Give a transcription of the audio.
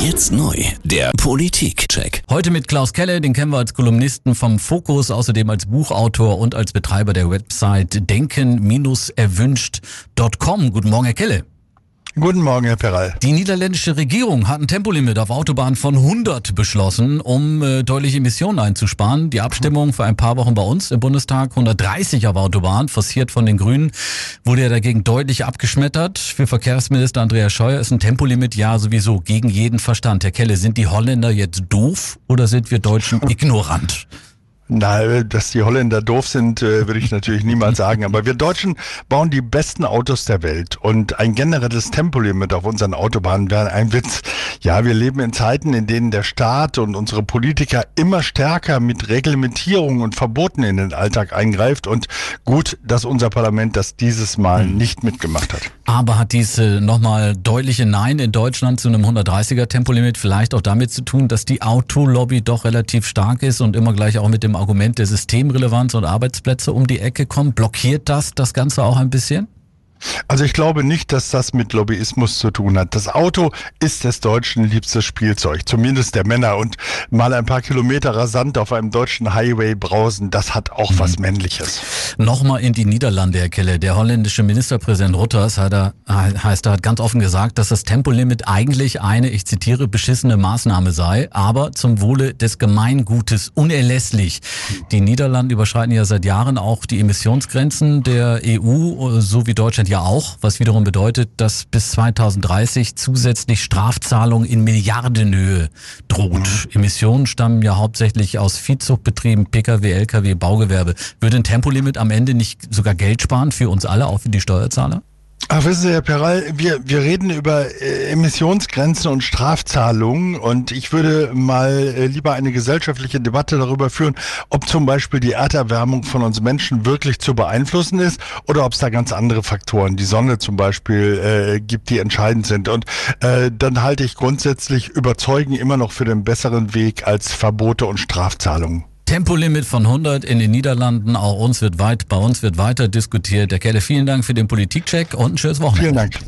Jetzt neu, der Politik-Check. Heute mit Klaus Kelle, den kennen wir als Kolumnisten vom Fokus, außerdem als Buchautor und als Betreiber der Website denken-erwünscht.com. Guten Morgen, Herr Kelle. Guten Morgen, Herr Peral. Die niederländische Regierung hat ein Tempolimit auf Autobahnen von 100 beschlossen, um äh, deutliche Emissionen einzusparen. Die Abstimmung vor ein paar Wochen bei uns im Bundestag 130 auf Autobahnen, forciert von den Grünen, wurde ja dagegen deutlich abgeschmettert. Für Verkehrsminister Andreas Scheuer ist ein Tempolimit ja sowieso gegen jeden Verstand. Herr Kelle, sind die Holländer jetzt doof oder sind wir Deutschen ignorant? Na, dass die Holländer doof sind, äh, würde ich natürlich niemals sagen. Aber wir Deutschen bauen die besten Autos der Welt. Und ein generelles Tempolimit auf unseren Autobahnen wäre ein Witz. Ja, wir leben in Zeiten, in denen der Staat und unsere Politiker immer stärker mit Reglementierung und Verboten in den Alltag eingreift. Und gut, dass unser Parlament das dieses Mal hm. nicht mitgemacht hat. Aber hat diese nochmal deutliche Nein in Deutschland zu einem 130er Tempolimit vielleicht auch damit zu tun, dass die Autolobby doch relativ stark ist und immer gleich auch mit dem Argument der Systemrelevanz und Arbeitsplätze um die Ecke kommt. Blockiert das das Ganze auch ein bisschen? Also ich glaube nicht, dass das mit Lobbyismus zu tun hat. Das Auto ist des Deutschen liebstes Spielzeug, zumindest der Männer. Und mal ein paar Kilometer rasant auf einem deutschen Highway brausen, das hat auch mhm. was Männliches. Nochmal in die Niederlande, Herr Kelle. Der holländische Ministerpräsident Rutters hat er, heißt, er hat ganz offen gesagt, dass das Tempolimit eigentlich eine, ich zitiere, beschissene Maßnahme sei, aber zum Wohle des Gemeingutes unerlässlich. Die Niederlande überschreiten ja seit Jahren auch die Emissionsgrenzen der EU, so wie Deutschland ja auch, was wiederum bedeutet, dass bis 2030 zusätzlich Strafzahlungen in Milliardenhöhe droht. Mhm. Emissionen stammen ja hauptsächlich aus Viehzuchtbetrieben, Pkw, Lkw, Baugewerbe. Würde ein Tempolimit am Ende nicht sogar Geld sparen für uns alle, auch für die Steuerzahler? Ach, wissen Sie, Herr Peral, wir, wir reden über äh, Emissionsgrenzen und Strafzahlungen und ich würde mal äh, lieber eine gesellschaftliche Debatte darüber führen, ob zum Beispiel die Erderwärmung von uns Menschen wirklich zu beeinflussen ist oder ob es da ganz andere Faktoren, die Sonne zum Beispiel, äh, gibt, die entscheidend sind. Und äh, dann halte ich grundsätzlich Überzeugen immer noch für den besseren Weg als Verbote und Strafzahlungen. Tempolimit von 100 in den Niederlanden. Auch uns wird weit, bei uns wird weiter diskutiert. Herr Kelle, vielen Dank für den Politikcheck und ein schönes Wochenende. Vielen Dank.